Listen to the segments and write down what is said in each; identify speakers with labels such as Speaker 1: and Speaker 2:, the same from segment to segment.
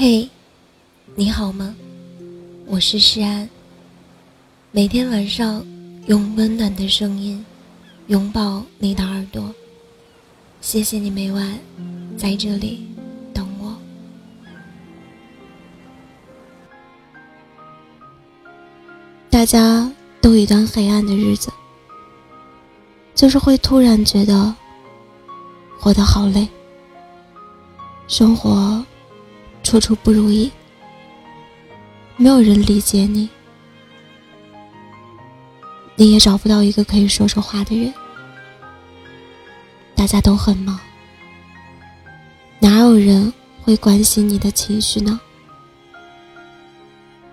Speaker 1: 嘿，你好吗？我是诗安。每天晚上用温暖的声音拥抱你的耳朵。谢谢你每晚在这里等我。大家都一段黑暗的日子，就是会突然觉得活得好累，生活。处处不如意，没有人理解你，你也找不到一个可以说说话的人。大家都很忙，哪有人会关心你的情绪呢？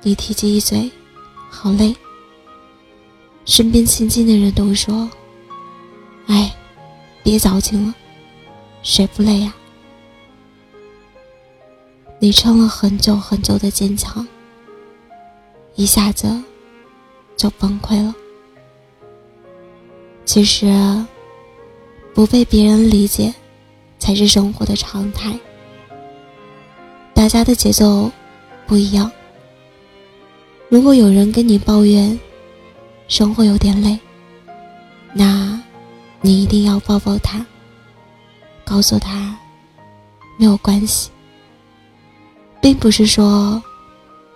Speaker 1: 你提及一嘴，好累。身边亲近的人都说：“哎，别矫情了，谁不累呀？”你撑了很久很久的坚强，一下子就崩溃了。其实，不被别人理解，才是生活的常态。大家的节奏不一样。如果有人跟你抱怨生活有点累，那你一定要抱抱他，告诉他没有关系。并不是说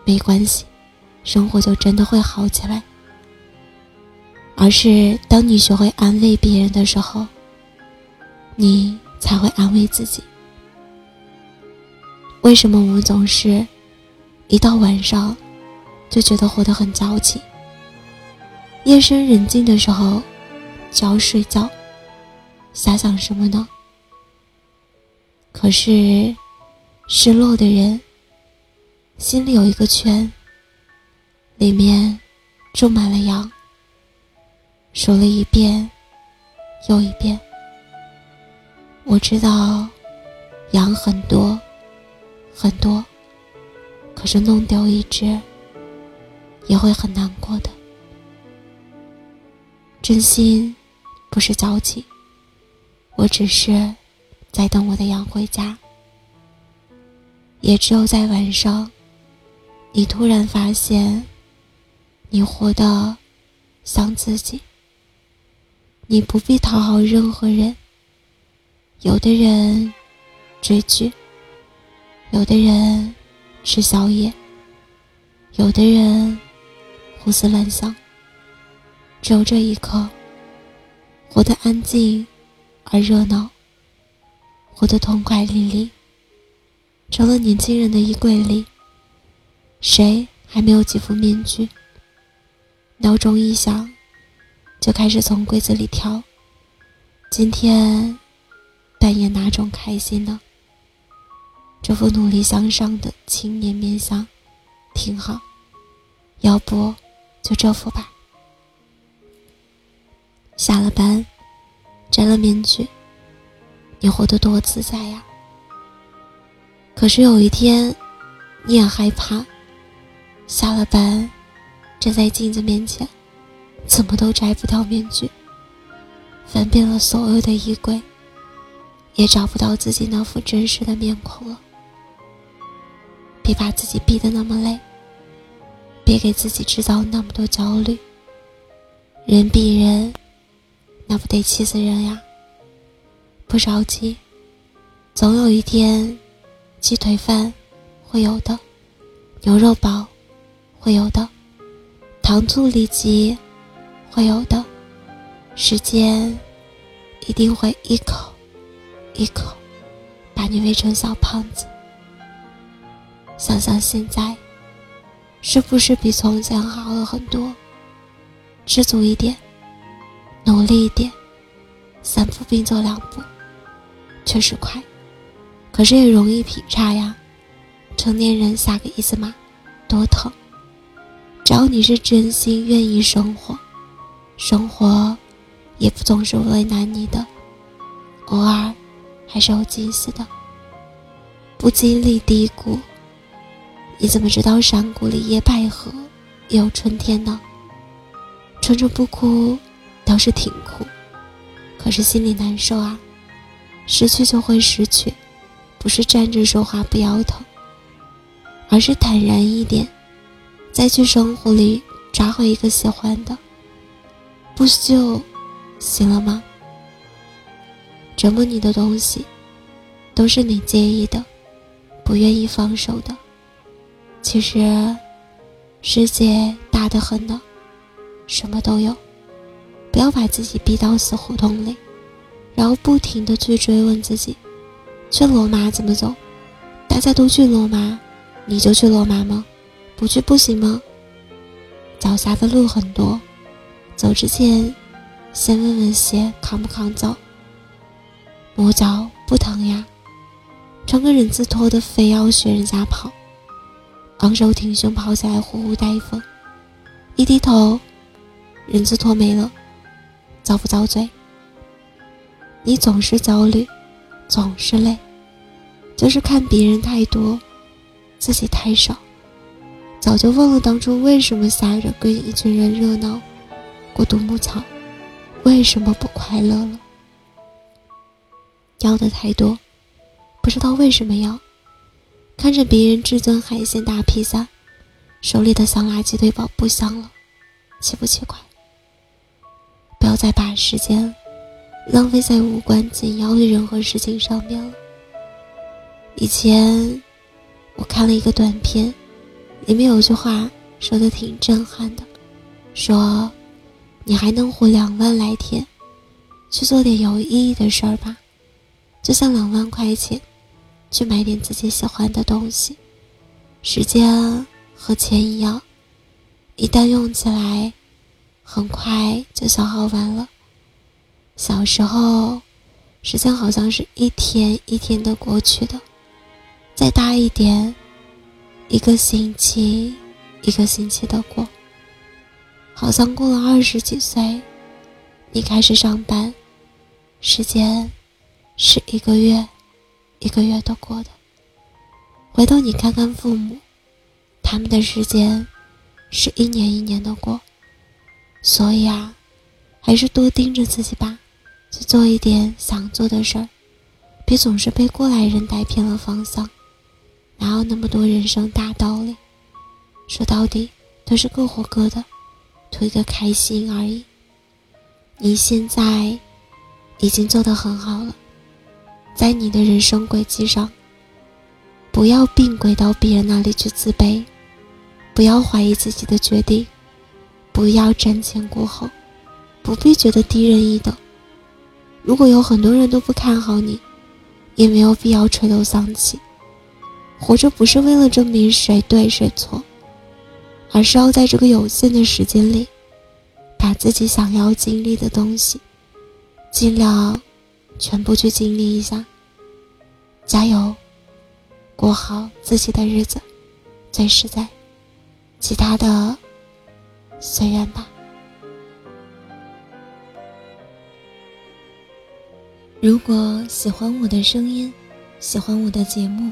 Speaker 1: 没关系，生活就真的会好起来，而是当你学会安慰别人的时候，你才会安慰自己。为什么我们总是一到晚上就觉得活得很矫情？夜深人静的时候就要睡觉，瞎想什么呢？可是失落的人。心里有一个圈，里面住满了羊。数了一遍又一遍。我知道羊很多很多，可是弄丢一只也会很难过的。真心不是矫情，我只是在等我的羊回家。也只有在晚上。你突然发现，你活得像自己。你不必讨好任何人。有的人追剧，有的人吃宵夜，有的人胡思乱想。只有这一刻，活得安静而热闹，活得痛快淋漓，成了年轻人的衣柜里。谁还没有几副面具？闹钟一响，就开始从柜子里挑。今天扮演哪种开心呢？这副努力向上的青年面相挺好，要不就这副吧。下了班，摘了面具，你活得多自在呀！可是有一天，你也害怕。下了班，站在镜子面前，怎么都摘不掉面具。翻遍了所有的衣柜，也找不到自己那副真实的面孔了。别把自己逼得那么累，别给自己制造那么多焦虑。人比人，那不得气死人呀！不着急，总有一天，鸡腿饭会有的，牛肉堡。会有的，糖醋里脊会有的，时间一定会一口一口把你喂成小胖子。想想现在，是不是比从前好了很多？知足一点，努力一点，三步并作两步，确实快，可是也容易劈叉呀。成年人下个一字马，多疼。只要你是真心愿意生活，生活也不总是为难你的，偶尔还是有惊喜的。不经历低谷，你怎么知道山谷里野百合也有春天呢？春春不哭倒是挺苦，可是心里难受啊。失去就会失去，不是站着说话不腰疼，而是坦然一点，再去生活里抓回一个喜欢的，不就行了吗？折磨你的东西，都是你介意的，不愿意放手的。其实，世界大得很呢，什么都有。不要把自己逼到死胡同里，然后不停的去追问自己：去罗马怎么走？大家都去罗马，你就去罗马吗？不去不行吗？脚下的路很多，走之前先问问鞋扛不扛走。磨脚不疼呀，穿个人字拖的非要学人家跑，昂首挺胸跑起来呼呼带风，一低头，人字拖没了。遭不遭罪？你总是焦虑，总是累，就是看别人太多，自己太少，早就忘了当初为什么夏日跟一群人热闹过独木桥，为什么不快乐了？要的太多，不知道为什么要，看着别人至尊海鲜大披萨，手里的香辣鸡腿堡不香了，奇不奇怪？不要再把时间浪费在无关紧要的任何事情上面了。以前我看了一个短片，里面有句话说的挺震撼的，说：“你还能活两万来天，去做点有意义的事儿吧，就像两万块钱去买点自己喜欢的东西。时间和钱一样，一旦用起来。”很快就消耗完了。小时候，时间好像是一天一天的过去的。再大一点，一个星期一个星期的过。好像过了二十几岁，你开始上班，时间是一个月一个月的过的。回头你看看父母，他们的时间是一年一年的过。所以啊，还是多盯着自己吧，去做一点想做的事儿，别总是被过来人带偏了方向。哪有那么多人生大道理？说到底，都是各活各的，图一个开心而已。你现在已经做得很好了，在你的人生轨迹上，不要并轨到别人那里去自卑，不要怀疑自己的决定。不要瞻前顾后，不必觉得低人一等。如果有很多人都不看好你，也没有必要垂头丧气。活着不是为了证明谁对谁错，而是要在这个有限的时间里，把自己想要经历的东西，尽量全部去经历一下。加油，过好自己的日子，最实在。其他的。随缘吧。如果喜欢我的声音，喜欢我的节目，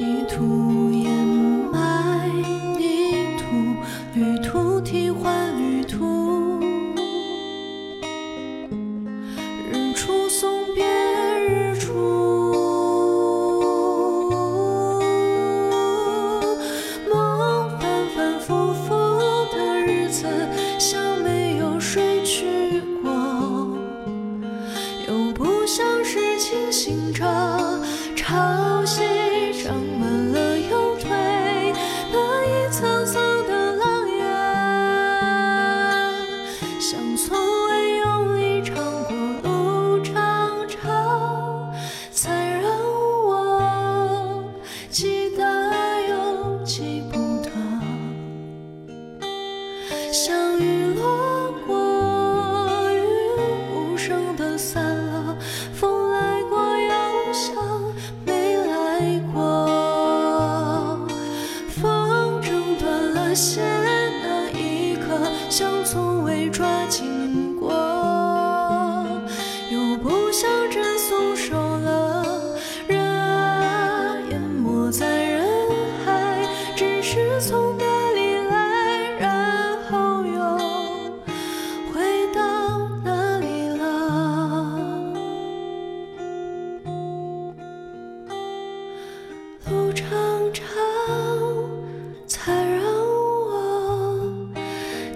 Speaker 2: 玉兔也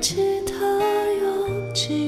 Speaker 2: 记得有几